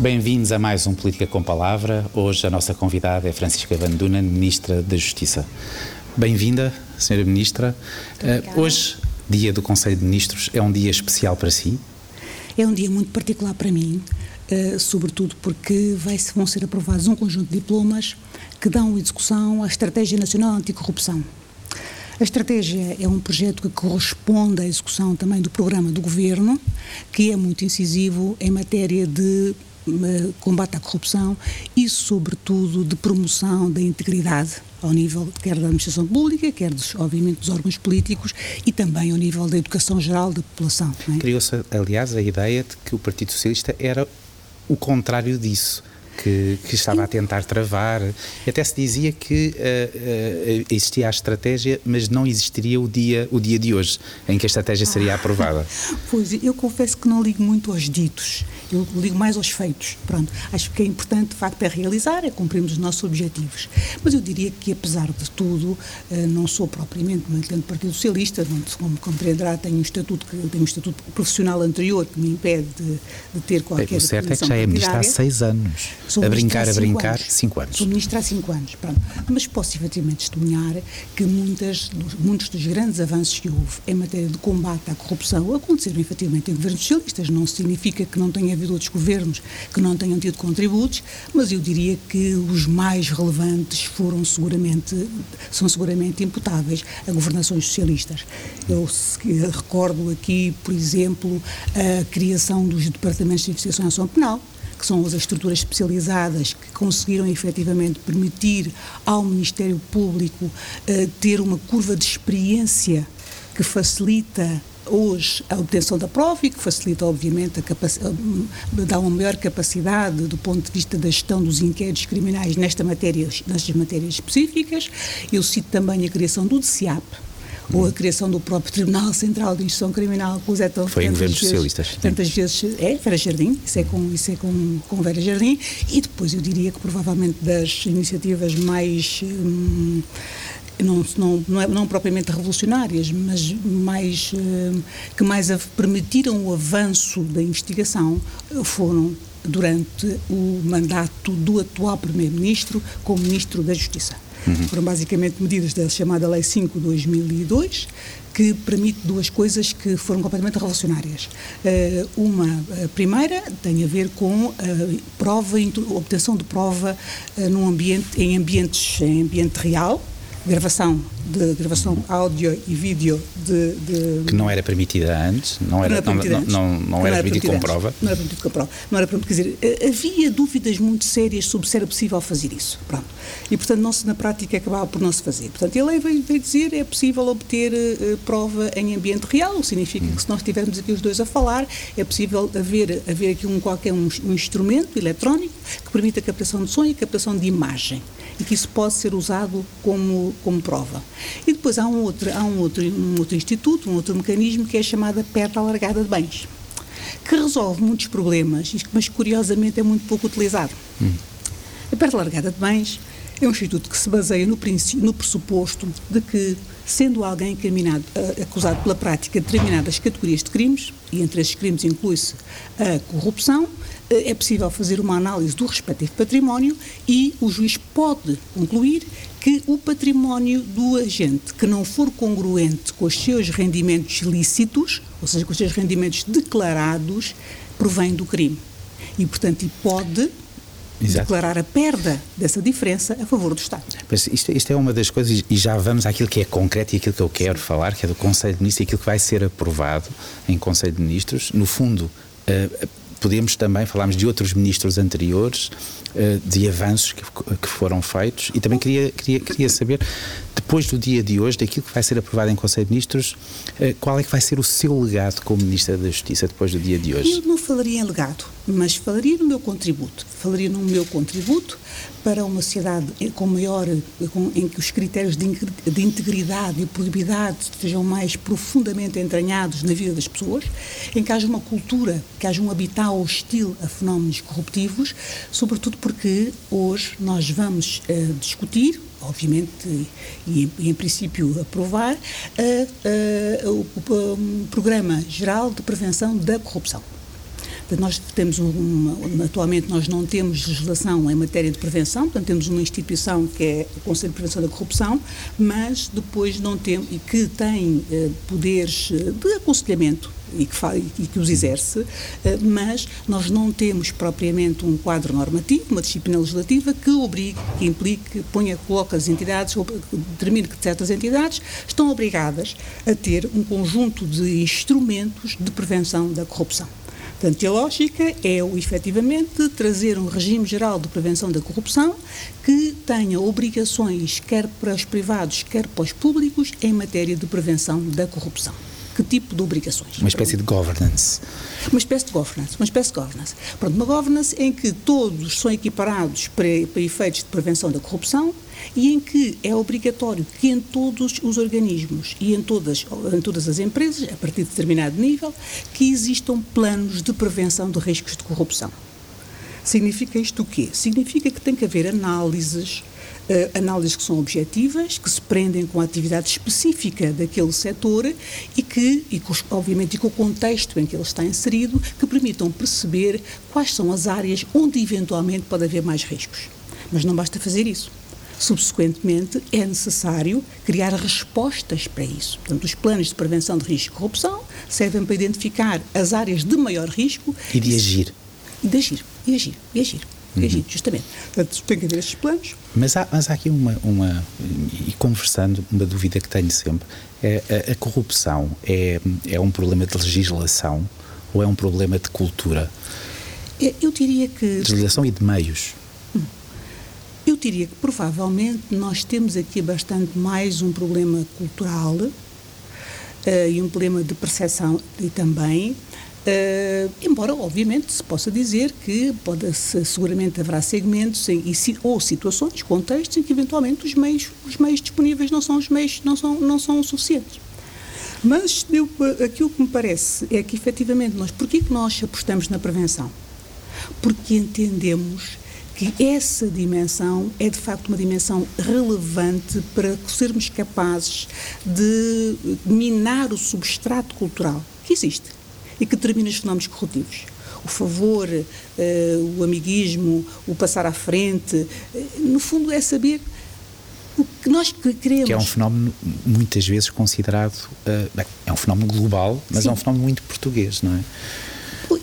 Bem-vindos a mais um Política com Palavra. Hoje a nossa convidada é Francisca Vanduna, Ministra da Justiça. Bem-vinda, Senhora Ministra. Uh, hoje, dia do Conselho de Ministros, é um dia especial para si? É um dia muito particular para mim, uh, sobretudo porque vai, vão ser aprovados um conjunto de diplomas que dão execução à Estratégia Nacional Anticorrupção. A estratégia é um projeto que corresponde à execução também do programa do governo, que é muito incisivo em matéria de combate à corrupção e, sobretudo, de promoção da integridade ao nível quer da administração pública, quer, dos, obviamente, dos órgãos políticos e também ao nível da educação geral da população. É? Criou-se, aliás, a ideia de que o Partido Socialista era o contrário disso que, que estava a tentar travar. Até se dizia que uh, uh, existia a estratégia, mas não existiria o dia, o dia de hoje em que a estratégia seria aprovada. Pois, eu confesso que não ligo muito aos ditos, eu ligo mais aos feitos. Pronto, acho que é importante, de facto, é realizar, é cumprirmos os nossos objetivos. Mas eu diria que, apesar de tudo, uh, não sou propriamente militante do Partido Socialista, não, como compreenderá, tenho um estatuto, que, tenho um estatuto profissional anterior que me impede de, de ter qualquer Bem, O certo é que já é ministra há seis anos. Sou a brincar, a brincar, anos. cinco anos. Sou ministra há cinco anos, pronto. Mas posso efetivamente testemunhar que muitas, muitos dos grandes avanços que houve em matéria de combate à corrupção aconteceram efetivamente em governos socialistas. Não significa que não tenha havido outros governos que não tenham tido contributos, mas eu diria que os mais relevantes foram seguramente, são seguramente imputáveis a governações socialistas. Eu recordo aqui, por exemplo, a criação dos departamentos de investigação e ação penal, que são as estruturas especializadas que conseguiram efetivamente permitir ao Ministério Público uh, ter uma curva de experiência que facilita hoje a obtenção da prova e que facilita, obviamente, a eh, dá uma maior capacidade do ponto de vista da gestão dos inquéritos criminais nesta matéria, nestas matérias específicas. Eu cito também a criação do DCIAP, ou a criação do próprio Tribunal Central de Instrução Criminal, que é tão Foi em governos socialistas. Tantas vezes é Vera Jardim, isso é, com, isso é com, com Vera Jardim, e depois eu diria que provavelmente das iniciativas mais. Hum, não, não, não, é, não, propriamente revolucionárias, mas mais, hum, que mais permitiram o avanço da investigação foram durante o mandato do atual Primeiro-Ministro como Ministro da Justiça. Uhum. Foram basicamente medidas da chamada Lei 5 de 2002, que permite duas coisas que foram completamente revolucionárias. Uh, uma, a primeira, tem a ver com a prova, obtenção de prova num ambiente, em ambientes, em ambiente real, gravação de gravação áudio e vídeo de, de, que não era permitida antes, não era, não, não, não, não era, era permitido com prova. Não era permitido com prova. Não era permitido, quer dizer, eh, havia dúvidas muito sérias sobre se era possível fazer isso. Pronto. E portanto não se na prática acabava por não se fazer. Portanto, a lei veio, veio dizer é possível obter uh, prova em ambiente real, significa hum. que se nós estivermos aqui os dois a falar, é possível haver haver aqui um qualquer um, um instrumento eletrónico que permita a captação de som e a captação de imagem e que isso pode ser usado como como prova. E depois há um outro, há um outro, um outro instituto, um outro mecanismo que é a chamada perda alargada de bens, que resolve muitos problemas, mas curiosamente é muito pouco utilizado. Hum. A perda alargada de bens é um instituto que se baseia no, no pressuposto de que, sendo alguém uh, acusado pela prática de determinadas categorias de crimes, e entre esses crimes inclui-se a corrupção, é possível fazer uma análise do respectivo património e o juiz pode concluir que o património do agente que não for congruente com os seus rendimentos lícitos, ou seja, com os seus rendimentos declarados, provém do crime. E, portanto, e pode Exato. declarar a perda dessa diferença a favor do Estado. Isto, isto, é uma das coisas, e já vamos àquilo que é concreto e aquilo que eu quero Sim. falar, que é do Conselho de Ministros e aquilo que vai ser aprovado em Conselho de Ministros. No fundo, uh, podemos também falarmos de outros ministros anteriores, de avanços que, foram feitos, e também queria, queria, queria saber, depois do dia de hoje, daquilo que vai ser aprovado em Conselho de Ministros, uh, qual é que vai ser o seu legado como Ministra da Justiça depois do dia de hoje? Eu não falaria em legado mas falaria no meu contributo. Falaria no meu contributo para uma sociedade com maior, com, em que os critérios de, de integridade e probidade estejam mais profundamente entranhados na vida das pessoas, em que haja uma cultura, que haja um habitat hostil a fenómenos corruptivos, sobretudo porque hoje nós vamos uh, discutir obviamente, e, e, em princípio aprovar, uh, o, o, o Programa Geral de Prevenção da Corrupção. Nós temos uma, atualmente nós não temos legislação em matéria de prevenção, portanto temos uma instituição que é o Conselho de Prevenção da Corrupção, mas depois não temos e que tem eh, poderes eh, de aconselhamento e que, e que os exerce, eh, mas nós não temos propriamente um quadro normativo, uma disciplina legislativa que obrigue, que implique, ponha, coloque as entidades, determine que certas entidades estão obrigadas a ter um conjunto de instrumentos de prevenção da corrupção. Portanto, a lógica é, efetivamente, trazer um regime geral de prevenção da corrupção que tenha obrigações, quer para os privados, quer para os públicos, em matéria de prevenção da corrupção que tipo de obrigações. Uma espécie de governance. Uma espécie de governance, uma espécie de governance. Pronto, uma governance em que todos são equiparados para, para efeitos de prevenção da corrupção e em que é obrigatório que em todos os organismos e em todas, em todas as empresas, a partir de determinado nível, que existam planos de prevenção de riscos de corrupção. Significa isto o quê? Significa que tem que haver análises análises que são objetivas, que se prendem com a atividade específica daquele setor e que, e com, obviamente, e com o contexto em que ele está inserido, que permitam perceber quais são as áreas onde eventualmente pode haver mais riscos. Mas não basta fazer isso. Subsequentemente, é necessário criar respostas para isso. Portanto, os planos de prevenção de risco de corrupção servem para identificar as áreas de maior risco e de agir. E de agir, e agir, e agir uhum. justamente. Portanto, tem que haver estes planos. Mas há, mas há aqui uma, uma, e conversando, uma dúvida que tenho sempre, é, a, a corrupção é, é um problema de legislação ou é um problema de cultura? É, eu diria que... De legislação e de meios. Hum. Eu diria que provavelmente nós temos aqui bastante mais um problema cultural uh, e um problema de percepção e também Uh, embora, obviamente, se possa dizer que pode, seguramente haverá segmentos em, ou situações, contextos em que eventualmente os meios, os meios disponíveis não são os meios não são não são suficientes. Mas eu, aquilo que me parece é que efetivamente nós, porquê que nós apostamos na prevenção? Porque entendemos que essa dimensão é de facto uma dimensão relevante para sermos capazes de minar o substrato cultural que existe e que determina os fenómenos corruptivos. O favor, uh, o amiguismo, o passar à frente, uh, no fundo é saber o que nós queremos. Que é um fenómeno muitas vezes considerado, uh, bem, é um fenómeno global, mas Sim. é um fenómeno muito português, não é?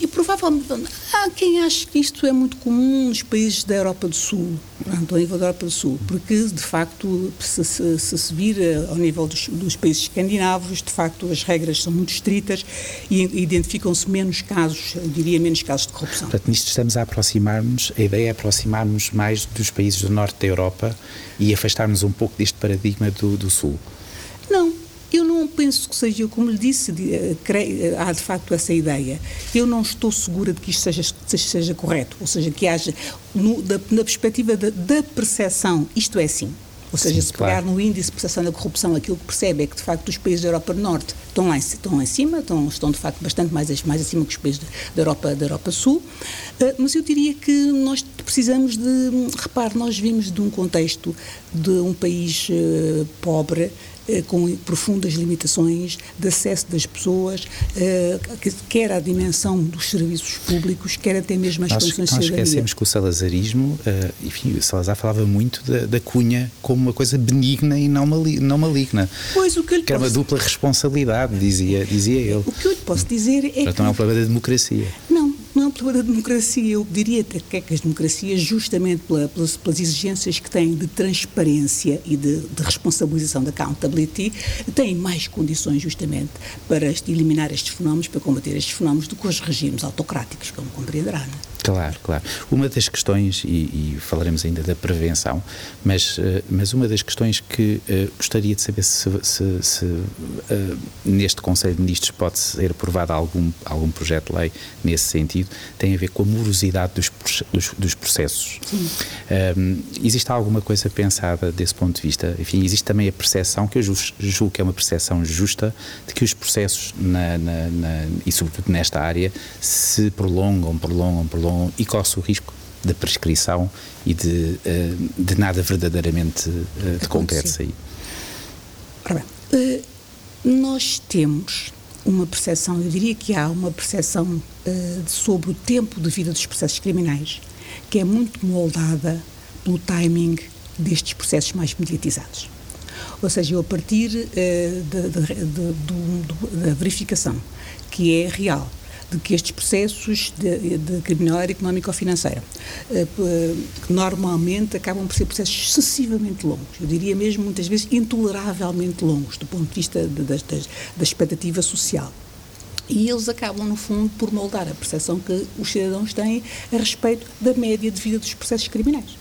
E provavelmente há quem ache que isto é muito comum nos países da Europa do Sul, ao nível da Europa do Sul, porque de facto, se se, se, se vir ao nível dos, dos, países escandinavos, de facto as regras são muito estritas e identificam-se menos casos, diria menos casos de corrupção. Portanto, nisto estamos a aproximar-nos, a ideia é aproximar-nos mais dos países do norte da Europa e afastar-nos um pouco deste paradigma do, do Sul. Penso que seja, como lhe disse, eh, eh, há de facto essa ideia. Eu não estou segura de que isto seja, seja correto, ou seja, que haja, no, da, na perspectiva da, da percepção, isto é sim. Ou seja, Sim, se pegar claro. no índice de percepção da corrupção, aquilo que percebe é que, de facto, os países da Europa do Norte estão lá, estão lá em cima, estão, estão, de facto, bastante mais, mais acima que os países da Europa, da Europa Sul. Uh, mas eu diria que nós precisamos de. Repare, nós vimos de um contexto de um país uh, pobre com profundas limitações de acesso das pessoas, eh, quer à dimensão dos serviços públicos, quer até mesmo às nós, condições nós de cidadania. Esquecemos que o salazarismo, eh, enfim, o Salazar falava muito da, da, cunha como uma coisa benigna e não, não maligna. Pois, o que, que era uma dupla responsabilidade, dizia, dizia ele. O que eu lhe posso dizer é Portanto, que... não é um problema da democracia. Não, não problema da democracia. Eu diria até que, é que as democracias, justamente pela, pelas, pelas, exigências que têm de transparência e de, de responsabilização da accountability, têm mais condições justamente para eliminar estes fenómenos, para combater estes fenómenos do que os regimes autocráticos, como compreenderá. Não é? Claro, claro. Uma das questões, e, e falaremos ainda da prevenção, mas, uh, mas uma das questões que uh, gostaria de saber se, se, se uh, neste Conselho de Ministros pode ser aprovado algum, algum projeto de lei nesse sentido, tem a ver com a morosidade dos, dos, dos processos. Um, existe alguma coisa pensada desse ponto de vista? Enfim, existe também a percepção, que eu julgo que é uma percepção justa, de que os processos, na, na, na, e sobretudo nesta área, se prolongam, prolongam, prolongam e corre-se o risco da prescrição e de, eh, de nada verdadeiramente eh, de concreto sair. Ora bem, eh, nós temos uma percepção, eu diria que há uma percepção uh, sobre o tempo de vida dos processos criminais que é muito moldada pelo timing destes processos mais mediatizados. Ou seja, eu a partir uh, da verificação que é real de que estes processos de, de criminalidade económica ou financeira, uh, que normalmente acabam por ser processos excessivamente longos, eu diria mesmo muitas vezes intoleravelmente longos, do ponto de vista de, de, da expectativa social. E eles acabam, no fundo, por moldar a percepção que os cidadãos têm a respeito da média de vida dos processos criminais.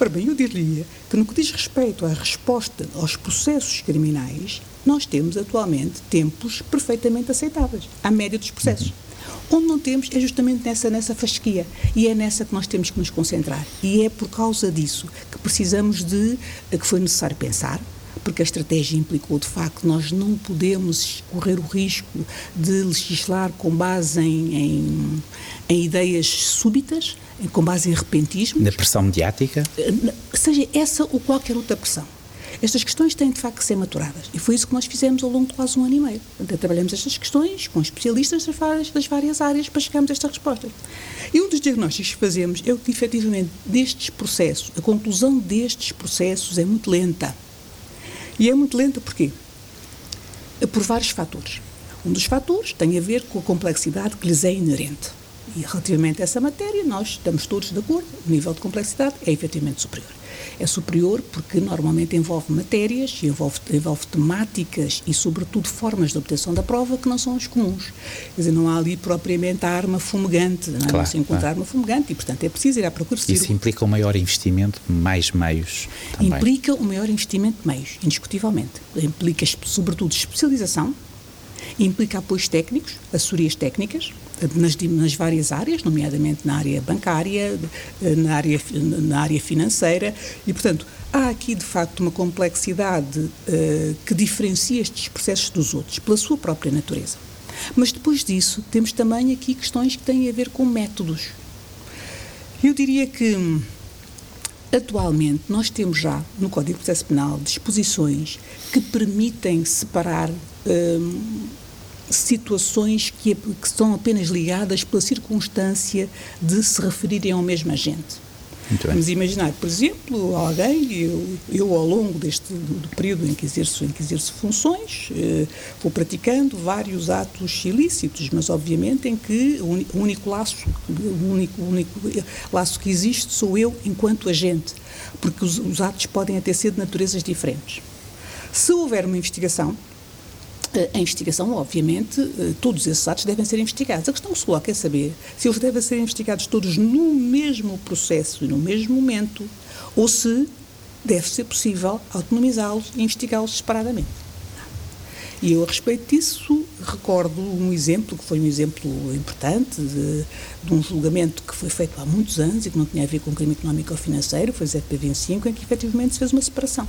Ora bem, eu diria que no que diz respeito à resposta aos processos criminais, nós temos atualmente tempos perfeitamente aceitáveis, à média dos processos. Onde não temos é justamente nessa, nessa fasquia. E é nessa que nós temos que nos concentrar. E é por causa disso que precisamos de, que foi necessário pensar, porque a estratégia implicou, de facto, nós não podemos correr o risco de legislar com base em, em, em ideias súbitas, com base em repentismo. Na pressão mediática? Seja essa ou qualquer outra pressão. Estas questões têm de facto que ser maturadas e foi isso que nós fizemos ao longo de quase um ano e meio. Trabalhamos estas questões com especialistas das várias, das várias áreas para chegarmos a estas respostas. E um dos diagnósticos que fazemos é que, efetivamente, destes processos, a conclusão destes processos é muito lenta. E é muito lenta porquê? Por vários fatores. Um dos fatores tem a ver com a complexidade que lhes é inerente. E relativamente a essa matéria, nós estamos todos de acordo, o nível de complexidade é efetivamente superior. É superior porque normalmente envolve matérias, envolve, envolve temáticas e, sobretudo, formas de obtenção da prova que não são as comuns. Quer dizer, não há ali propriamente a arma fumegante, não, é? claro, não se encontra claro. arma fumegante e, portanto, é preciso ir à procura. Isso implica um maior investimento, mais meios também. Implica um maior investimento de meios, indiscutivelmente. Implica, sobretudo, especialização, implica apoios técnicos, assessorias técnicas, nas, nas, várias áreas, nomeadamente na área bancária, na área, na área financeira, e, portanto, há aqui de facto uma complexidade uh, que diferencia estes processos dos outros, pela sua própria natureza. Mas depois disso, temos também aqui questões que têm a ver com métodos. Eu diria que. Atualmente, nós temos já no Código de Processo Penal disposições que permitem separar uh, situações que, que são apenas ligadas pela circunstância de se referirem ao mesmo agente. Vamos imaginar, por exemplo, alguém, eu, eu ao longo deste do período em que exerço, em que exerço funções, eh, vou praticando vários atos ilícitos, mas obviamente em que o único laço, o único, o único laço que existe sou eu enquanto agente, porque os, os atos podem até ser de naturezas diferentes. Se houver uma investigação, a investigação, obviamente, eh, todos esses atos devem ser investigados. A questão que se coloca é saber se eles devem ser investigados todos no mesmo processo e no mesmo momento, ou se deve ser possível autonomizá-los e investigá-los separadamente. E eu, a respeito disso, recordo um exemplo, que foi um exemplo importante, de, de, um julgamento que foi feito há muitos anos e que não tinha a ver com crime económico ou financeiro, foi o ZP25, em que efetivamente se fez uma separação.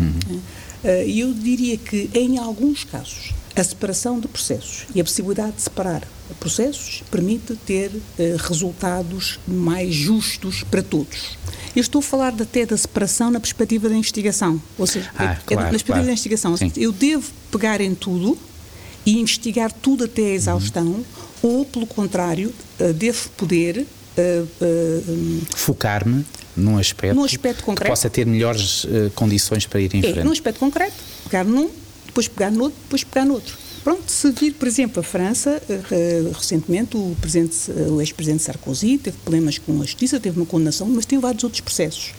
Uhum. Eh, e eu diria que, em alguns casos, a separação de processos e a possibilidade de separar processos permite ter uh, resultados mais justos para todos. Eu estou a falar até da separação na perspectiva da investigação. Ou seja, ah, é, claro, na perspectiva claro. da investigação. Sim. Eu devo pegar em tudo e investigar tudo até a exaustão, uhum. ou, pelo contrário, uh, devo poder. Uh, Focar-me num aspecto, num aspecto concreto, que possa ter melhores uh, condições para ir em é, frente. Num aspecto concreto, pegar num, depois pegar no outro, depois pegar no outro. Pronto, se vir, por exemplo, a França, uh, recentemente o, uh, o ex-presidente Sarkozy teve problemas com a justiça, teve uma condenação, mas tem vários outros processos.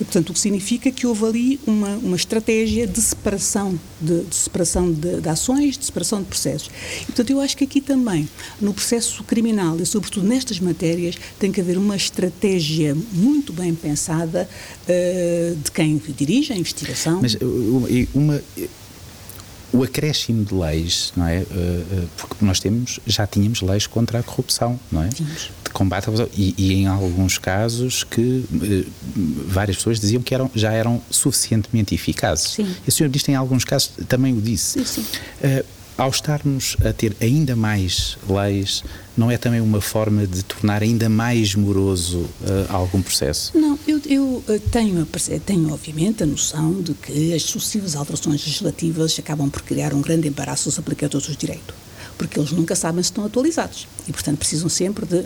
E, portanto, o que significa que houve ali uma, uma estratégia de separação de, de separação de, de, ações, de separação de processos. E, portanto, eu acho que aqui também, no processo criminal e, sobretudo, nestas matérias, tem que haver uma estratégia muito bem pensada uh, de quem dirige a investigação. Mas uma o acréscimo de leis, não é? Eh, eh, porque nós temos, já tínhamos leis contra a corrupção, não é? Tínhamos. De combate à corrupção. E, e, em alguns casos que eh, várias pessoas diziam que eram, já eram suficientemente eficazes. Sim. E o senhor disse em alguns casos, também o disse. Sim, sim. Uh, ao estarmos a ter ainda mais leis, não é também uma forma de tornar ainda mais moroso uh, algum processo? Não, eu, eu eh, tenho, tenho obviamente a noção de que as sucessivas alterações legislativas acabam por criar um grande embaraço aos aplicadores do direito. porque eles nunca sabem se estão atualizados e, portanto, precisam sempre de.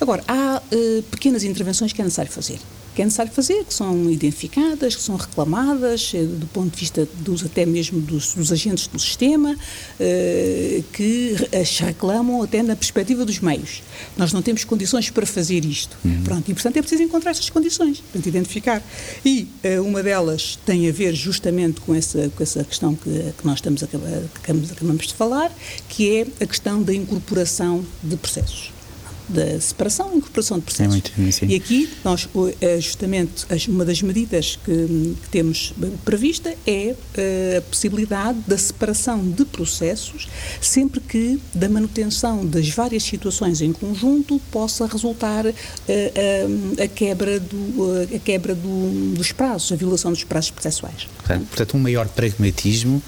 Agora, há uh, pequenas intervenções que é necessário fazer que é necessário fazer, que são identificadas, que são reclamadas, eh, do ponto de vista dos até mesmo dos, dos agentes do sistema, eh, que as reclamam até na perspectiva dos meios. Nós não temos condições para fazer isto. Uhum. Pronto, e portanto é preciso encontrar essas condições, para identificar. E eh, uma delas tem a ver justamente com essa, com essa questão que, que nós estamos a, que acabamos de falar, que é a questão da incorporação de processos da separação e incorporação de processos. É muito, e aqui, nós, é justamente, uma das medidas que, que temos prevista é eh, a possibilidade da separação de processos, sempre que da manutenção das várias situações em conjunto possa resultar a, eh, a, a quebra, do, a quebra do, dos prazos, a violação dos prazos processuais. Portanto, um maior pragmatismo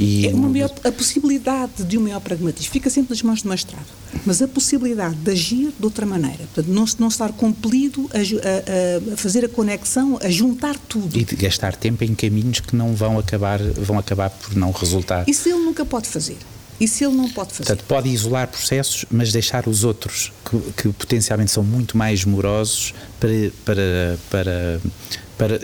e... É uma maior, a possibilidade de um maior pragmatismo fica sempre nas mãos do magistrado, mas a possibilidade de agir de outra maneira, portanto, não, não estar compelido a, a, a, fazer a conexão, a juntar tudo. E de gastar tempo em caminhos que não vão acabar, vão acabar por não resultar. Isso ele nunca pode fazer. Isso ele não pode fazer. Portanto, pode isolar processos, mas deixar os outros, que, que potencialmente são muito mais morosos, para, para, para para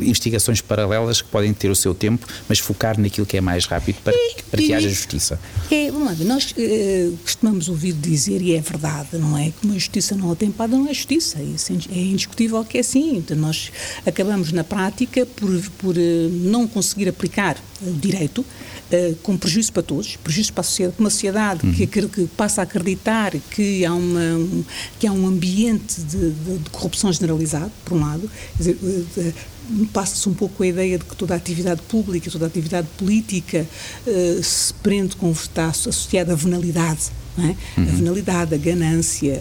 investigações paralelas que podem ter o seu tempo, mas focar naquilo que é mais rápido para, e, para que e, haja justiça. É, vamos lá, nós uh, costumamos ouvir dizer, e é verdade, não é? Que uma justiça não atempada não é justiça, isso é indiscutível que é assim. Então, nós acabamos na prática por, por uh, não conseguir aplicar o direito uh, com prejuízo para todos, prejuízo para a sociedade, uma sociedade uhum. que, que, passa a acreditar que há, uma, um, que há um ambiente de, de, de, corrupção generalizado, por um lado, quer dizer, uh, passa-se um pouco a ideia de que toda a atividade pública, toda a atividade política uh, se prende com está associada à venalidade. É? Uhum. A venalidade, a ganância,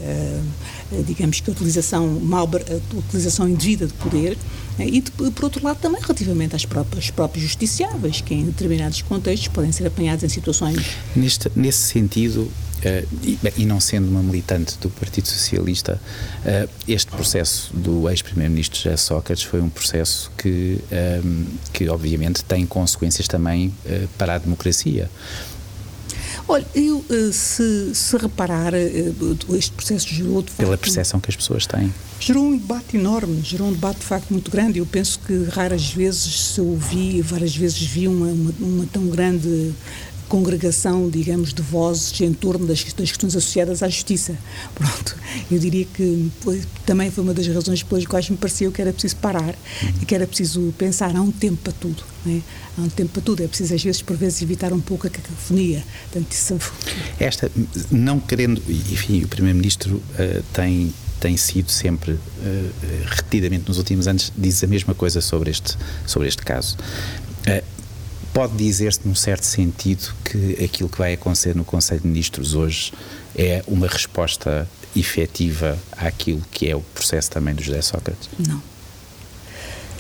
digamos que a utilização, mal, a utilização indevida de poder e, por outro lado, também relativamente às próprias, próprios justiciáveis, que em determinados contextos podem ser apanhados em situações. Neste, nesse sentido, uh, e, e, não sendo uma militante do Partido Socialista, uh, este processo do ex-primeiro-ministro José Sócrates foi um processo que, um, eh, que obviamente, tem consequências também uh, para a democracia. Olha, eu, eh, se, se reparar, eh, este processo gerou de facto. Pela percepção que as pessoas têm. Gerou um debate enorme, gerou um debate de facto muito grande. Eu penso que raras vezes se ouvi, várias vezes vi uma, uma, uma tão grande congregação, digamos, de vozes em torno das, questões associadas à justiça. Pronto, eu diria que foi, também foi uma das razões pelas quais me pareceu que era preciso parar e que era preciso pensar, há um tempo para tudo, é? há um tempo para tudo, é preciso às vezes, por vezes, evitar um pouco a cacofonia. Portanto, isso... Esta, não querendo, enfim, o Primeiro-Ministro uh, tem tem sido sempre uh, repetidamente nos últimos anos diz a mesma coisa sobre este sobre este caso pode dizer-se, num certo sentido, que aquilo que vai acontecer no Conselho de Ministros hoje é uma resposta efetiva àquilo que é o processo também do José Sócrates? Não.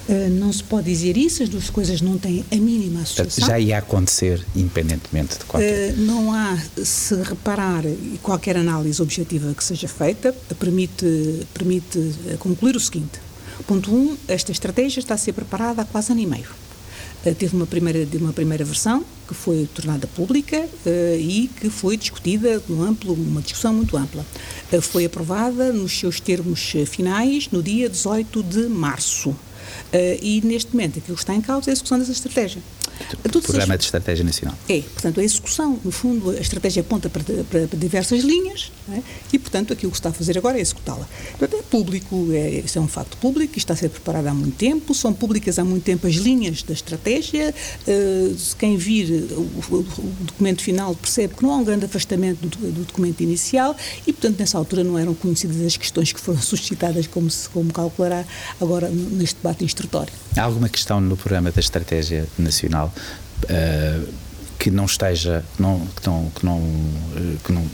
Uh, não se pode dizer isso, as duas coisas não têm a mínima associação. Já ia acontecer, independentemente de qualquer. Uh, não há, se reparar, qualquer análise objetiva que seja feita, permite, permite concluir o seguinte: ponto 1, um, esta estratégia está a ser preparada há quase ano e meio. Eh, teve uma primeira, uma primeira versão que foi tornada pública uh, e que foi discutida no amplo, uma discussão muito ampla. Uh, foi aprovada nos seus termos finais no dia 18 de março. e neste momento aquilo que está em causa é a execução dessa estratégia. O Programa as... de Estratégia Nacional. É, portanto, a execução, no fundo, a estratégia aponta para, para, para diversas linhas é? e, portanto, aquilo que está a fazer agora é executá-la. Portanto, é público, é, isso é um facto público, está a ser preparado há muito tempo, são públicas há muito tempo as linhas da estratégia. Uh, quem vir o, o, o, documento final percebe que não há um grande afastamento do, do, documento inicial e, portanto, nessa altura não eram conhecidas as questões que foram suscitadas, como, se, como calculará agora neste debate instrutório. Há alguma questão no programa da Estratégia Nacional uh, que não esteja, não, que não, que não, uh, que não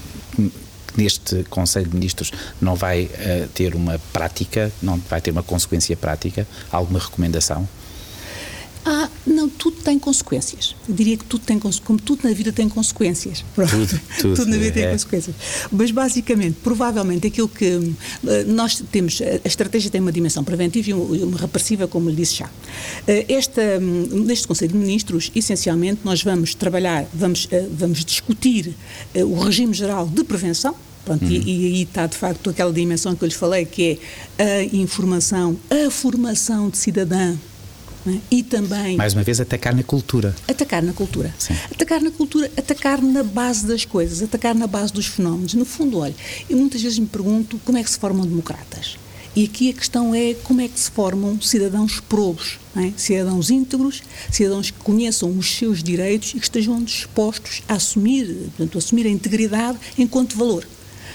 neste Conselho de Ministros não vai uh, ter uma prática, não vai ter uma consequência prática, alguma recomendação? Há, Não, tudo tem consequências. Eu diria que tudo tem como tudo na vida tem consequências. Tudo, tudo, tudo na vida tem é. consequências. Mas basicamente, provavelmente aquilo que eh, nós temos, a estratégia tem uma dimensão preventiva e uma repressiva, como lhe disse já. Eh, esta, hum, neste Conselho de Ministros, essencialmente, nós vamos trabalhar, vamos, eh, vamos discutir o regime geral de prevenção, Pronto, uhum. e, e, aí está de facto aquela dimensão que eu lhes falei, que é a informação, a formação de cidadã é? E também. Mais uma vez, atacar na cultura. Atacar na cultura. Sim. Atacar na cultura, atacar na base das coisas, atacar na base dos fenómenos. No fundo, olha, eu muitas vezes me pergunto como é que se formam democratas. E aqui a questão é como é que se formam cidadãos probos, é? cidadãos íntegros, cidadãos que conheçam os seus direitos e que estejam dispostos a assumir, portanto, a assumir a integridade enquanto valor.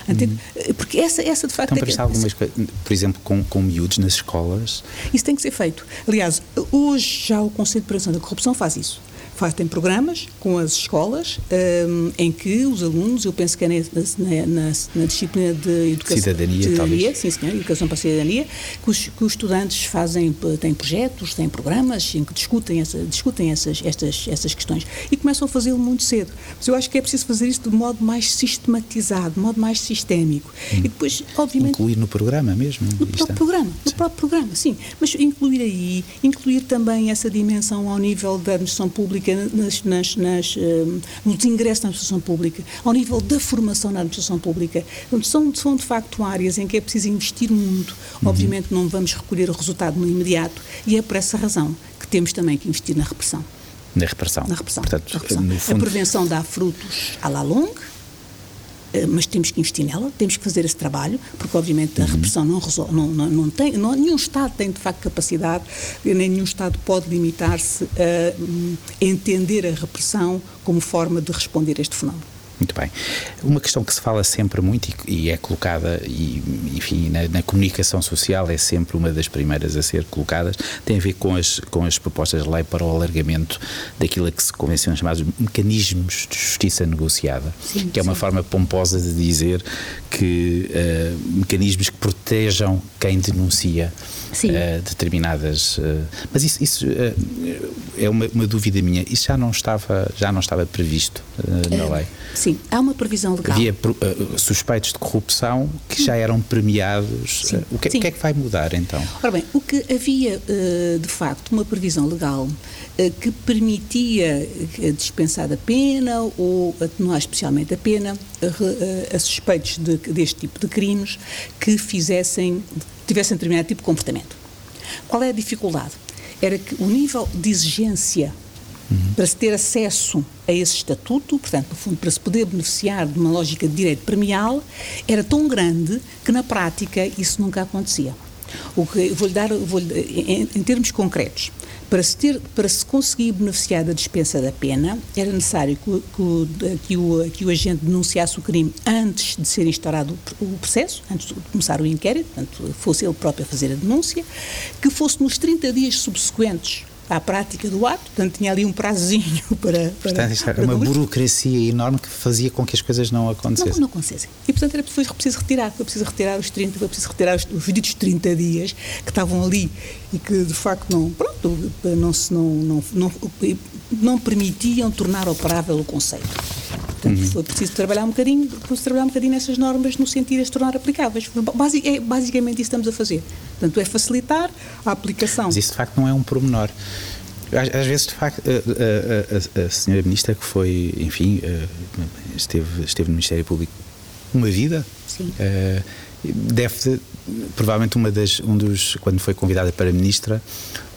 Entende? Uhum. Porque essa, essa de facto. Então, para é, algumas coisas, por exemplo, com, com miúdos nas escolas. Isso tem que ser feito. Aliás, hoje já o Conselho de Prevenção da Corrupção faz isso fazem programas com as escolas um, em que os alunos, eu penso que é na, na, na disciplina de educação cidadania, cidadania sim senhor, educação para a cidadania, que os, que os, estudantes fazem têm projetos, têm programas em que discutem, essa, discutem essas, estas, essas questões e começam a fazê-lo muito cedo. Mas eu acho que é preciso fazer isso de modo mais sistematizado, de modo mais sistémico hum. e depois, obviamente incluir no programa mesmo. No próprio programa, no sim. próprio programa, sim. Mas incluir aí, incluir também essa dimensão ao nível da administração pública nas, nas, nas, uh, nos ingressos na administração pública, ao nível da formação na administração pública. São, são de facto áreas em que é preciso investir muito. Uhum. Obviamente não vamos recolher o resultado no imediato e é por essa razão que temos também que investir na repressão. Na repressão. Na repressão. Portanto, na repressão. Fundo... A prevenção dá frutos à la longue, mas temos que investir nela, temos que fazer esse trabalho, porque obviamente a repressão não resolve, não, não, não tem, não, nenhum Estado tem de facto capacidade, nem nenhum Estado pode limitar-se a um, entender a repressão como forma de responder a este fenómeno. Muito bem. Uma questão que se fala sempre muito e, e é colocada, e, enfim, na, na, comunicação social é sempre uma das primeiras a ser colocadas, tem a ver com as, com as propostas de lei para o alargamento daquilo que se convenciona chamados mecanismos de justiça negociada, sim, que é uma sim. forma pomposa de dizer que uh, mecanismos que protejam quem denuncia uh, determinadas. Uh, mas isso, isso é uma, uma, dúvida minha. Isso já não estava, já não estava previsto na lei. Sim, há uma previsão legal. Havia suspeitos de corrupção que já eram premiados. O, que, o, que, é que vai mudar então? Ora bem, o que havia de facto uma previsão legal que permitia dispensar a pena ou atenuar especialmente a pena a suspeitos de, deste tipo de crimes que fizessem, tivessem determinado tipo de comportamento. Qual é a dificuldade? Era que o nível de exigência uhum. para se ter acesso a esse estatuto, portanto, no fundo, para se poder beneficiar de uma lógica de direito premial, era tão grande que na prática isso nunca acontecia. O que vou-lhe dar, vou em, em termos concretos, para se, ter, para se conseguir beneficiar da dispensa da pena, era necessário que, que, que, o, que o agente denunciasse o crime antes de ser instaurado o processo, antes de começar o inquérito, portanto, fosse ele próprio a fazer a denúncia, que fosse nos 30 dias subsequentes à prática do ato, portanto tinha ali um prazozinho para. para portanto, era uma burocracia enorme que fazia com que as coisas não acontecessem. Não, não acontecessem. E portanto era foi preciso retirar, foi preciso retirar os 30, foi preciso retirar os, os ditos 30 dias que estavam ali e que de facto não, pronto, não, se, não, não, não, não permitiam tornar operável o conceito. Portanto, uhum. foi preciso trabalhar um bocadinho, preciso trabalhar um bocadinho nessas normas no sentido de as tornar aplicáveis. Basic, é basicamente isso que estamos a fazer. Portanto, é facilitar a aplicação. Mas isso de facto não é um pormenor. Às, às vezes, de facto, a, a, a, a senhora ministra que foi, enfim, eh, esteve, esteve no Ministério Público uma vida. Sim. Uh, deve provavelmente uma das um dos quando foi convidada para ministra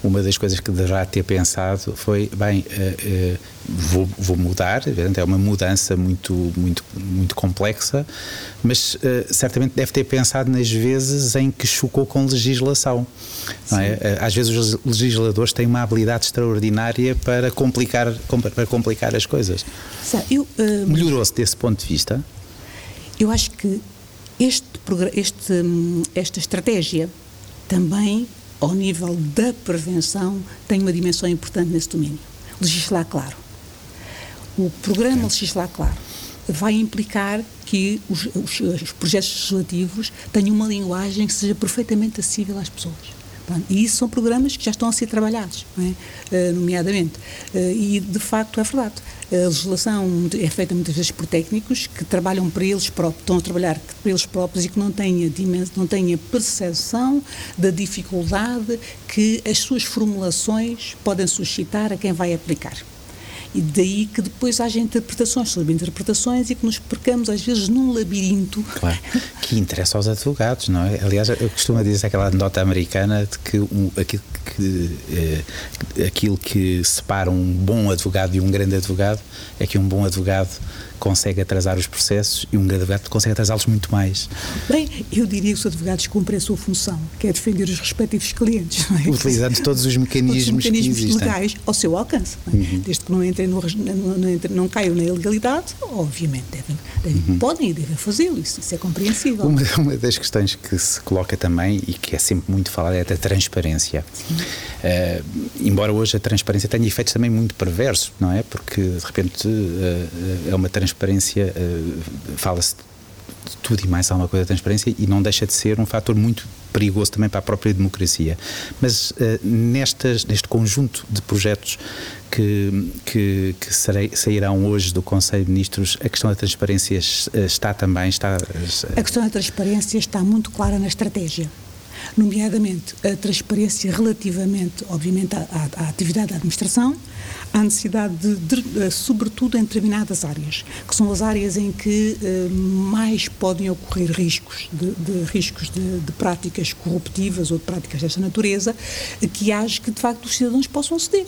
uma das coisas que deverá ter pensado foi bem uh, uh, vou, vou, mudar é uma mudança muito muito muito complexa mas uh, certamente deve ter pensado nas vezes em que chocou com legislação é? às vezes os legisladores têm uma habilidade extraordinária para complicar para complicar as coisas. Melhorou-se desse ponto de vista? Eu acho que este, este, hum, esta estratégia também, ao nível da prevenção, tem uma dimensão importante nesse domínio. Legislar claro. O programa Legislar Claro vai implicar que os, os, os, projetos legislativos tenham uma linguagem que seja perfeitamente acessível às pessoas. E isso são programas que já estão a ser trabalhados, é? nomeadamente. E, de facto, é verdade. A legislação é feita muitas vezes por técnicos que trabalham para eles próprios, estão a trabalhar para eles próprios e que não têm a, não têm a percepção da dificuldade que as suas formulações podem suscitar a quem vai aplicar. E daí que depois haja interpretações sobre interpretações e que nos percamos às vezes num labirinto. Claro, que interessa aos advogados, não é? Aliás, eu costumo dizer aquela nota americana de que um, aquilo, que, eh, aquilo que separa um bom advogado de um grande advogado é que um bom advogado consegue atrasar os processos e um advogado consegue atrasá-los muito mais. Bem, eu diria que os advogados cumprem a sua função, que é defender os respectivos clientes. É? Utilizando todos os mecanismos, todos os mecanismos legais ao seu alcance. É? Uhum. Desde que não, entrem no, não, não, não caiam na ilegalidade, obviamente devem, devem uhum. podem e devem fazê-lo, isso, isso, é compreensível. Uma, uma, das questões que se coloca também e que é sempre muito falada é a transparência. Uh, embora hoje a transparência tenha efeitos também muito perversos, não é? Porque de repente uh, é uma transparência uh, fala-se de tudo e mais alguma coisa da transparência e não deixa de ser um fator muito perigoso também para a própria democracia. Mas nestas, neste conjunto de projetos que, que, que sairão hoje do Conselho de Ministros, a questão da transparência está também. Está, a questão da transparência está muito clara na estratégia nomeadamente a transparência relativamente, obviamente, à, à, atividade da administração, à necessidade de, de, de, sobretudo em determinadas áreas, que são as áreas em que eh, mais podem ocorrer riscos, de, de riscos de, práticas corruptivas ou de práticas desta natureza, que haja que, de facto, os cidadãos possam ceder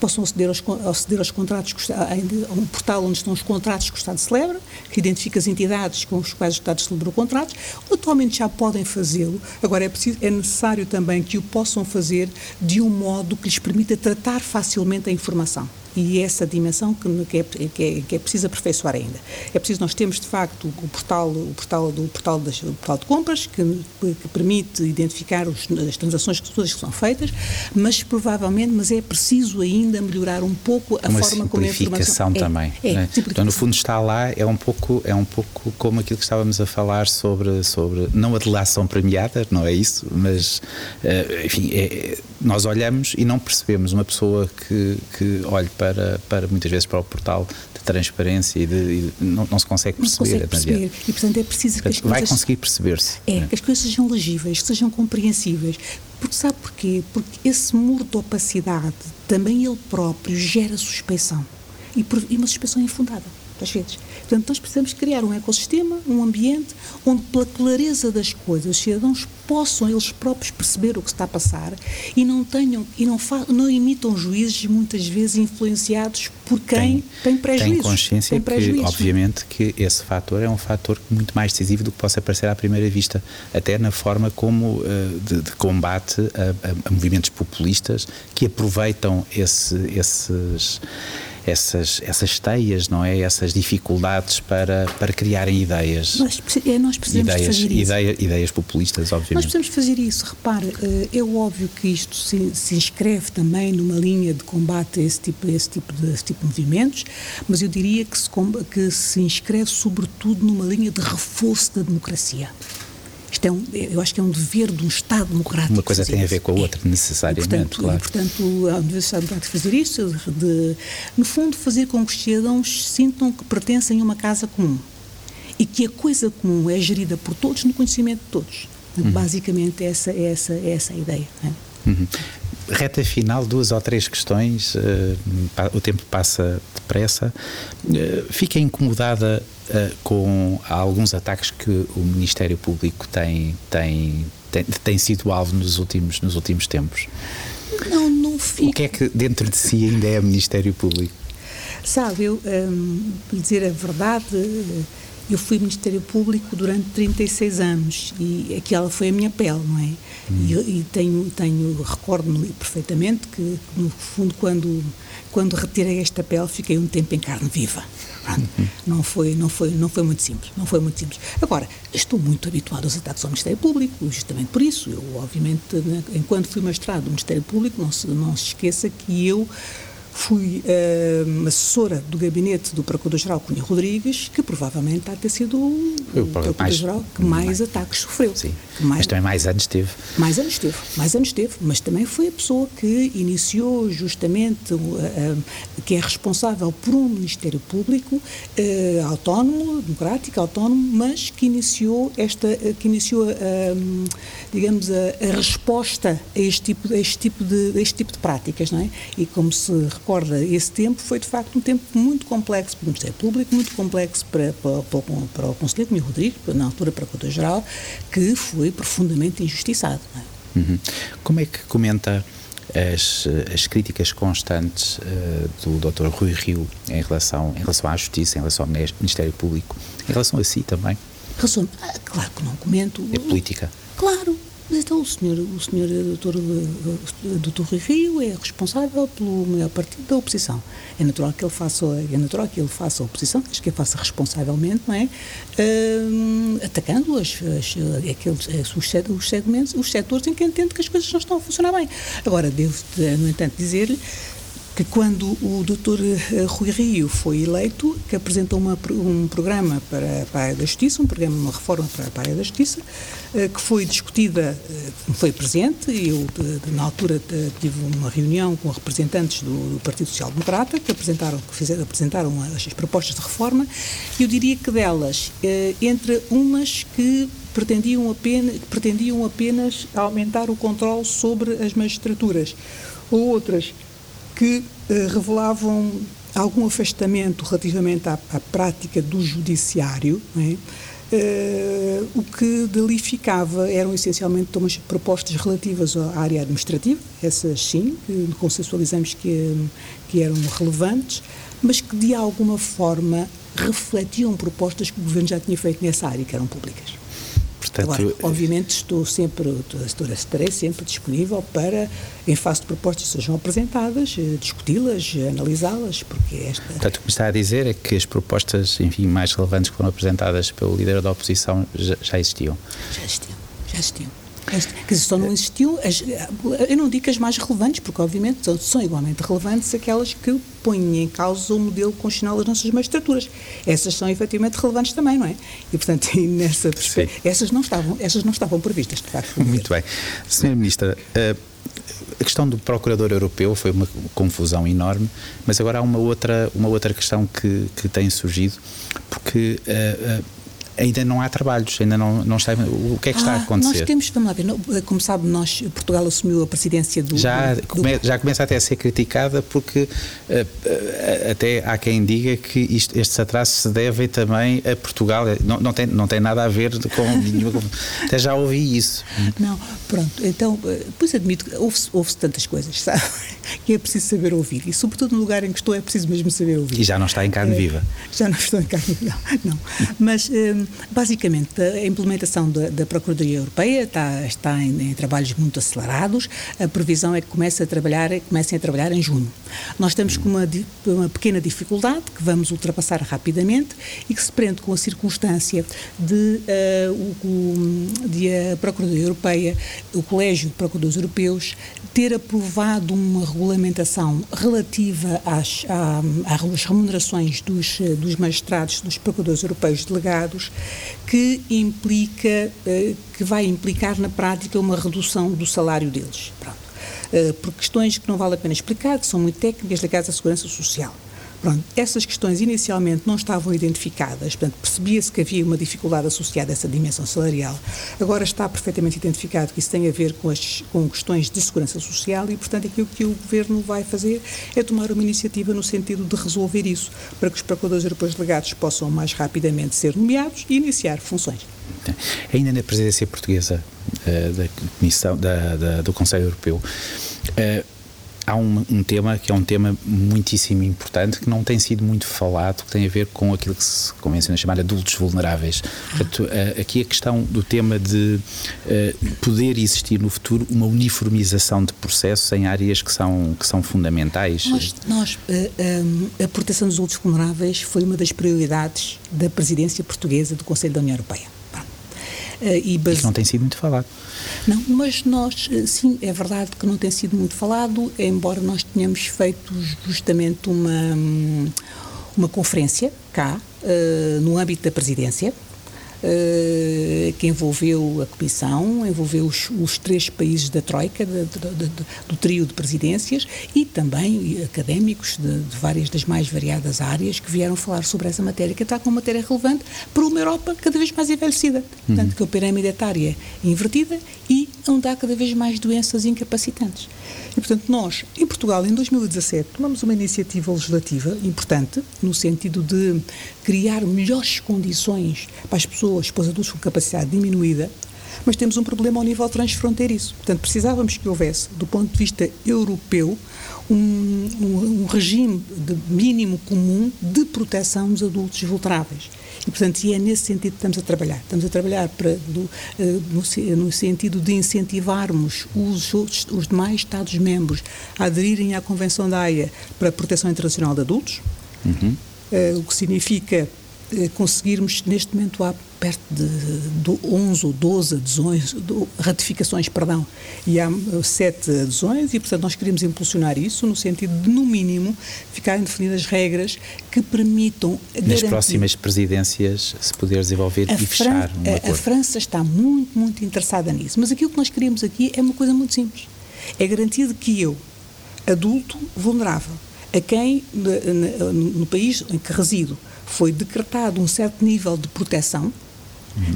possam aceder aos, aceder aos contratos, a um portal onde estão os contratos que o Estado celebra, que identifica as entidades com as quais o Estado celebrou contratos, atualmente já podem fazê-lo, agora é, preciso, é necessário também que o possam fazer de um modo que lhes permita tratar facilmente a informação e essa dimensão que, que, é, que, é, que é preciso aperfeiçoar ainda. É preciso, nós temos de facto o portal, o portal, do, portal, das, o portal de compras que, que permite identificar os, as transações que todas que são feitas, mas provavelmente, mas é preciso ainda melhorar um pouco a Uma forma como a informação é, também. É, é, né? Então, no fundo está lá, é um pouco, é um pouco como aquilo que estávamos a falar sobre, sobre não a delação premiada, não é isso, mas eh, enfim, é, nós olhamos e não percebemos uma pessoa que, que olhe para para, muitas vezes para o portal de transparência e, de, e não, não, se consegue perceber. Não se consegue perceber. E portanto é preciso que as coisas. Vai conseguir perceber-se. É, né? que as coisas sejam legíveis, que sejam compreensíveis. Porque sabe porquê? Porque esse muro de opacidade também ele próprio gera suspeição. E, por, e uma suspeição infundada às vezes. Portanto, nós precisamos criar um ecossistema, um ambiente onde, pela clareza das coisas, os cidadãos possam eles próprios perceber o que está a passar e não tenham e não, não imitam juízes muitas vezes influenciados por quem tem, tem prejuízos. Tem consciência tem que, obviamente, que esse fator é um fator muito mais decisivo do que possa parecer à primeira vista, até na forma como uh, de, de, combate a, a, a movimentos populistas que aproveitam esse, esses essas, essas teias, não é? Essas dificuldades para, para criarem ideias. Nós, é, nós precisamos ideias, fazer ideia, isso. Ideias populistas, obviamente. Nós precisamos fazer isso. Repare, eh, é óbvio que isto se, se inscreve também numa linha de combate a esse tipo, a esse tipo, de, esse tipo de movimentos, mas eu diria que se, que se inscreve sobretudo numa linha de reforço da democracia. Isto é um, eu acho que é um dever de um Estado democrático. Uma coisa tem a ver com a outra, é. necessariamente, e, portanto, claro. E, portanto, a Universidade Democrática fazer isso, de, no fundo, fazer com que os cidadãos sintam que pertencem a uma casa comum e que a coisa comum é gerida por todos no conhecimento de todos. Uhum. Basicamente, essa, essa, essa é a ideia. É? Uhum. Reta final, duas ou três questões, uh, o tempo passa depressa. Uh, fica incomodada uh, com alguns ataques que o Ministério Público tem, tem, tem, tem sido alvo nos últimos, nos últimos tempos? Não, não fico. O que é que dentro de si ainda é Ministério Público? Sabe, eu, um, dizer a verdade eu fui Ministério Público durante 36 anos e aquela foi a minha pele, não é? Hum. E, e, tenho, tenho recordo-me perfeitamente que, no fundo, quando, quando retirei esta pele, fiquei um tempo em carne viva. Não foi, não foi, não foi muito simples, não foi muito simples. Agora, estou muito habituado aos ataques ao Ministério Público, justamente por isso. Eu, obviamente, enquanto fui magistrado do Ministério Público, não se, não se esqueça que eu fui uh, assessora do gabinete do Procurador-Geral Cunha Rodrigues, que provavelmente está a ter sido o, o Procurador-Geral que mais, mais, ataques sofreu. Sim, mais, mas também mais anos teve. Mais anos teve, mais anos teve, mas também foi a pessoa que iniciou justamente, uh, uh, que é responsável por um Ministério Público autónomo, democrático, autónomo, mas que iniciou esta, que iniciou, digamos, a, a, resposta a este tipo, a este tipo de, este tipo de práticas, não é? E como se recorda, esse tempo foi de facto um tempo muito complexo para o Ministério Público, muito complexo para, para, para, para o Conselheiro Cunha Rodrigues, na altura para a Conta-Geral, que foi profundamente injustiçado. É? Uhum. Como é que comenta as, as críticas constantes uh, do Dr. Rui Rio em relação, em relação à Justiça, em relação ao Ministério Público, em relação a si também? Relação, ah, claro que não comento. É política. Claro, mas então o senhor, o senhor doutor, doutor Rui Rio é responsável pelo maior partido da oposição. É natural que ele faça, é natural que ele faça a oposição, acho que ele faça responsavelmente, não é? Atacando as, as, aqueles, os, os segmentos, os setores em que entende que as coisas não estão a funcionar bem. Agora, devo, no entanto, dizer-lhe que quando o Dr. Eh, Rui Rio foi eleito, que apresentou uma, um programa para, para, a área da Justiça, um programa, uma reforma para, para a área da Justiça, eh, que foi discutida, eh, foi presente, eu, na altura, tive uma reunião com representantes do, do Partido Social Democrata, que apresentaram, que fizeram, apresentaram as, as propostas de reforma, e eu diria que delas, entre umas que pretendiam apenas, pretendiam apenas aumentar o controle sobre as magistraturas, ou outras que eh, revelavam algum afastamento relativamente à, à prática do judiciário, é? Uh, o que dali ficava eram essencialmente umas propostas relativas à área administrativa, essas sim, que consensualizamos que, que eram relevantes, mas que de alguma forma refletiam propostas que o Governo já tinha feito nessa área, que eram públicas. Portanto, Agora, obviamente estou sempre, estarei sempre disponível para, em face de propostas que sejam apresentadas, eh, discuti-las, analisá-las, porque esta... Portanto, o que me está a dizer é que as propostas, enfim, mais relevantes que foram apresentadas pelo líder da oposição já, já existiam. Já existiam, já existiam. Quer dizer, só não existiu, as, eu não digo as mais relevantes, porque obviamente são, são, igualmente relevantes aquelas que põem em causa o modelo constitucional das nossas magistraturas. Essas são efetivamente relevantes também, não é? E portanto, e nessa essas não estavam, essas não estavam previstas, de facto. Muito bem. Senhora Ministra, uh, a questão do procurador europeu foi uma confusão enorme, mas agora há uma outra, uma outra questão que, que tem surgido, porque uh, uh, ainda não há trabalhos, ainda não, não está. O que é que está a ah, acontecer? Nós temos, vamos lá ver, como sabe, nós, Portugal assumiu a presidência do. Já, do, come, já começa até a ser criticada porque uh, até há quem diga que isto, estes atrasos se devem também a Portugal. Não, não, tem, não tem nada a ver com nenhuma. até já ouvi isso. Não, pronto, então, eh, pois admito que ouve-se ouve tantas coisas, sabe? Que é preciso saber ouvir. E, sobretudo, no lugar em que estou, é preciso mesmo saber ouvir. E já não está em carne viva. já não estou em carne viva, não. Mas. Um, Basicamente, a implementação da, da Procuradoria Europeia está, está em, em, trabalhos muito acelerados. A previsão é que comece a trabalhar, comecem a trabalhar em junho. Nós estamos com uma, uma pequena dificuldade que vamos ultrapassar rapidamente e que se prende com a circunstância de, uh, o, de a Procuradoria Europeia, o Colégio de Procuradores Europeus, ter aprovado uma regulamentação relativa às, às remunerações dos, dos magistrados, dos procuradores europeus delegados, que implica, eh, que vai implicar na prática uma redução do salário deles. Pronto. Eh, por questões que não vale a pena explicar, que são muito técnicas ligadas à segurança social. Pronto, essas questões inicialmente não estavam identificadas, portanto, percebia-se que havia uma dificuldade associada a essa dimensão salarial. Agora está perfeitamente identificado que isso tem a ver com, as, com questões de segurança social e, portanto, aquilo que o Governo vai fazer é tomar uma iniciativa no sentido de resolver isso, para que os procuradores europeus delegados possam mais rapidamente ser nomeados e iniciar funções. Ainda na presidência portuguesa uh, da Comissão da, da, do Conselho Europeu, uh, há um, um, tema que é um tema muitíssimo importante que não tem sido muito falado, que tem a ver com aquilo que se convenciona chamar adultos vulneráveis. Portanto, aqui a questão do tema de uh, poder existir no futuro uma uniformização de processos em áreas que são, que são fundamentais. Nós, nós uh, eh, eh, a proteção dos adultos vulneráveis foi uma das prioridades da presidência portuguesa do Conselho da União Europeia. E, base... que não tem sido muito falado. Não, mas nós, sim, é verdade que não tem sido muito falado, embora nós tenhamos feito justamente uma, uma conferência cá, no âmbito da presidência, eh, que envolveu a Comissão, envolveu os, os três países da Troika, de, de, de, do trio de presidências, e também académicos de, várias das mais variadas áreas que vieram falar sobre essa matéria, que está com uma matéria relevante para uma Europa cada vez mais envelhecida. Uhum. Portanto, que a pirâmide etária é invertida e onde há cada vez mais doenças incapacitantes. E, portanto, nós, em Portugal, em 2017, tomamos uma iniciativa legislativa importante, no sentido de criar melhores condições para as pessoas, para os adultos com capacidade diminuída, mas temos um problema ao nível transfronteiriço. Portanto, precisávamos que houvesse, do ponto de vista europeu, um, um, um regime mínimo comum de proteção dos adultos vulneráveis. E, portanto, e é nesse sentido que estamos a trabalhar. Estamos a trabalhar para, do, eh, no, no, sentido de incentivarmos os, os, os demais Estados-membros a aderirem à Convenção da Haia para a Proteção Internacional de Adultos, uhum. uh, o que significa conseguirmos, neste momento, há perto de, de 11 ou 12 adesões, ratificações, perdão, e há sete adesões, e portanto nós queremos impulsionar isso no sentido de, no mínimo, ficarem definidas regras que permitam. Nas próximas presidências se poder desenvolver a e fechar um a, acordo. A França está muito, muito interessada nisso, mas aquilo que nós queremos aqui é uma coisa muito simples. É garantir que eu, adulto vulnerável, a quem, no, no país em que resido, foi decretado um certo nível de proteção,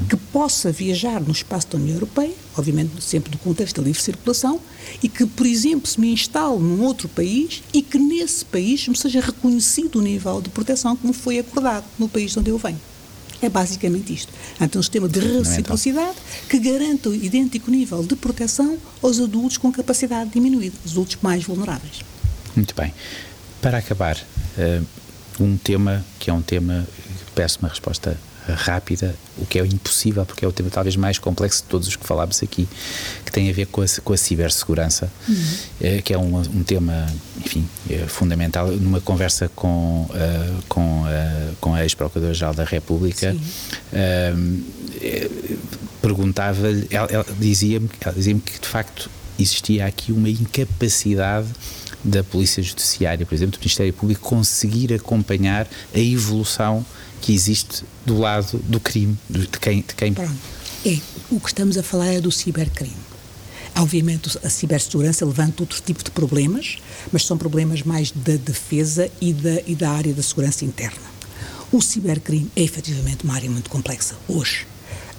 que possa viajar no espaço da União Europeia, obviamente sempre no contexto da livre circulação, e que, por exemplo, se me instale num outro país e que nesse país me seja reconhecido o nível de proteção como foi acordado no país onde eu venho. É basicamente isto. Então, um sistema de reciprocidade que garanta o idêntico nível de proteção aos adultos com capacidade diminuída, os adultos mais vulneráveis. Muito bem. Para acabar, uh, um tema que é um tema que peço uma resposta rápida, o que é impossível, porque é o tema talvez mais complexo de todos os que falámos aqui, que tem a ver com a, com a cibersegurança, uhum. é, que é um, um, tema, enfim, é fundamental. Numa conversa com, uh, com, uh, com a ex-procuradora-geral da República, uh, perguntava-lhe, ela, ela dizia-me dizia que de facto existia aqui uma incapacidade da Polícia Judiciária, por exemplo, do Ministério Público, conseguir acompanhar a evolução que existe do lado do crime, de quem. De quem... Pronto. É, o que estamos a falar é do cibercrime. Obviamente, a cibersegurança levanta outro tipo de problemas, mas são problemas mais da defesa e da, e da área da segurança interna. O cibercrime é efetivamente uma área muito complexa hoje.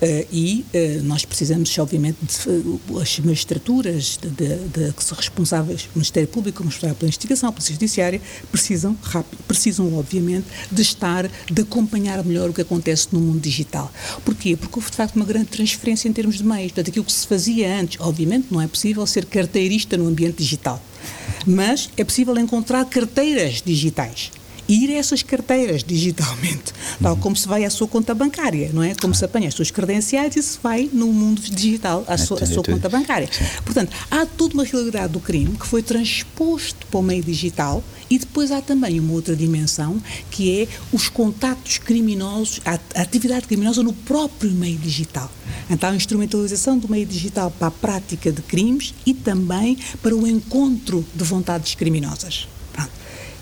Uh, e uh, nós precisamos, obviamente, de, uh, as magistraturas de, de, de, que são responsáveis, o Ministério Público, responsável pela investigação, a Polícia Judiciária, precisam, rápido, precisam, obviamente, de estar, de acompanhar melhor o que acontece no mundo digital. Porquê? Porque houve, de facto, uma grande transferência em termos de meios. Portanto, aquilo que se fazia antes, obviamente, não é possível ser carteirista no ambiente digital. Mas é possível encontrar carteiras digitais ir a essas carteiras digitalmente, tal como se vai à sua conta bancária, não é? Como se apanha as suas credenciais e se vai no mundo digital à sua, sua conta bancária. Portanto, há toda uma realidade do crime que foi transposto para o meio digital e depois há também uma outra dimensão que é os contactos criminosos, a atividade criminosa no próprio meio digital. Então, a instrumentalização do meio digital para a prática de crimes e também para o encontro de vontades criminosas.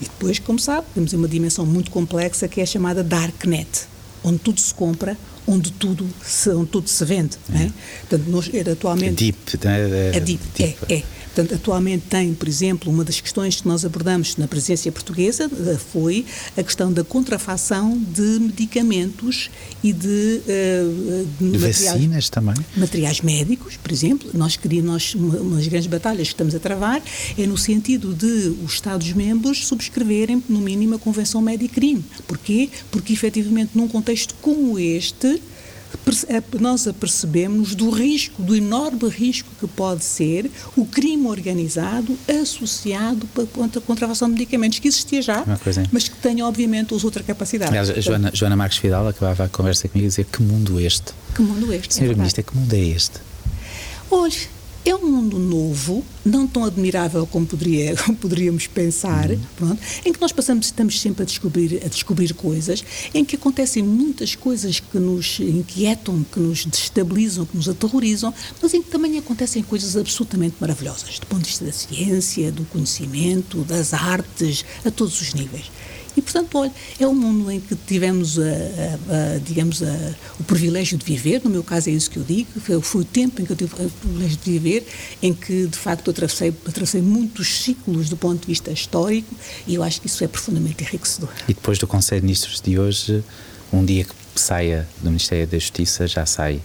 E depois, como sabe, temos uma dimensão muito complexa que é a chamada Darknet, onde tudo se compra, onde tudo se, onde tudo se vende. É? Portanto, nós, atualmente, é deep, é, é deep, deep. é, é. Portanto, atualmente tem, por exemplo, uma das questões que nós abordamos na presidência portuguesa eh, foi a questão da contrafação de medicamentos e de, uh, de vacinas também. Materiais médicos, por exemplo. Nós queríamos, uma das grandes batalhas que estamos a travar é no sentido de os Estados-membros subscreverem, no mínimo, a Convenção Médico-Crime. Porquê? Porque, efetivamente, num contexto como este, nós apercebemos do risco, do enorme risco que pode ser o crime organizado associado contra a contrafação de medicamentos, que existia já, mas que tenha, obviamente, os outra capacidade. Aliás, a Joana, Joana Marques Fidal acabava a conversa comigo a dizer que mundo este? Que mundo este? Senhora é Ministra, que mundo é este? Hoje, É um mundo novo, não tão admirável como, poderia, como poderíamos pensar, uhum. pronto, em que nós passamos, estamos sempre a descobrir, a descobrir coisas, em que acontecem muitas coisas que nos inquietam, que nos destabilizam, que nos aterrorizam, mas em que também acontecem coisas absolutamente maravilhosas, do ponto de vista da ciência, do conhecimento, das artes, a todos os níveis. E, portanto, olha, é um mundo em que tivemos, a, a, a, digamos, o privilégio de viver, no meu caso é isso que eu digo, foi, foi, o tempo em que eu tive o privilégio de viver, em que, de facto, eu tracei, tracei muitos ciclos do ponto de vista histórico e eu acho que isso é profundamente enriquecedor. E depois do Conselho de Ministros de hoje, um dia que saia do Ministério da Justiça já sai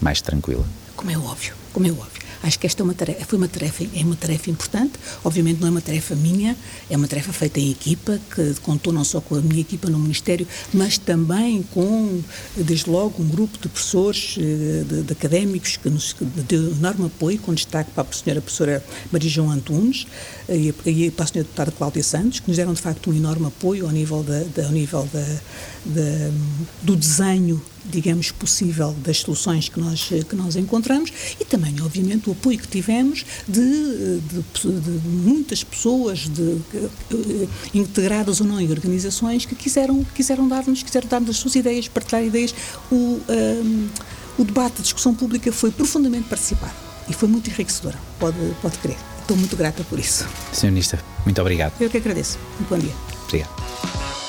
mais tranquila? Como é óbvio, como é óbvio. Acho que esta é uma tarefa, foi uma tarefa, é uma tarefa importante. Obviamente não é uma tarefa minha, é uma tarefa feita em equipa, que contou não só com a minha equipa no Ministério, mas também com, desde logo, um grupo de professores, eh, de, de académicos, que nos deu enorme apoio, com destaque para a senhora professora Maria João Antunes eh, e, para a senhora deputada Cláudia Santos, que nos deram de facto um enorme apoio ao nível, ao nível do desenho digamos, possível das soluções que nós, que nós encontramos e também, obviamente, o apoio que tivemos de, de, de muitas pessoas de, eh, integradas ou não em organizações que quiseram, quiseram dar-nos quiseram dar-nos as suas ideias, partilhar ideias. O, um, ehm, o debate, a discussão pública foi profundamente participado e foi muito enriquecedora, pode, pode crer. Estou muito grata por isso. Sr. Ministra, muito obrigado. Eu que agradeço. Muito bom dia. Obrigado.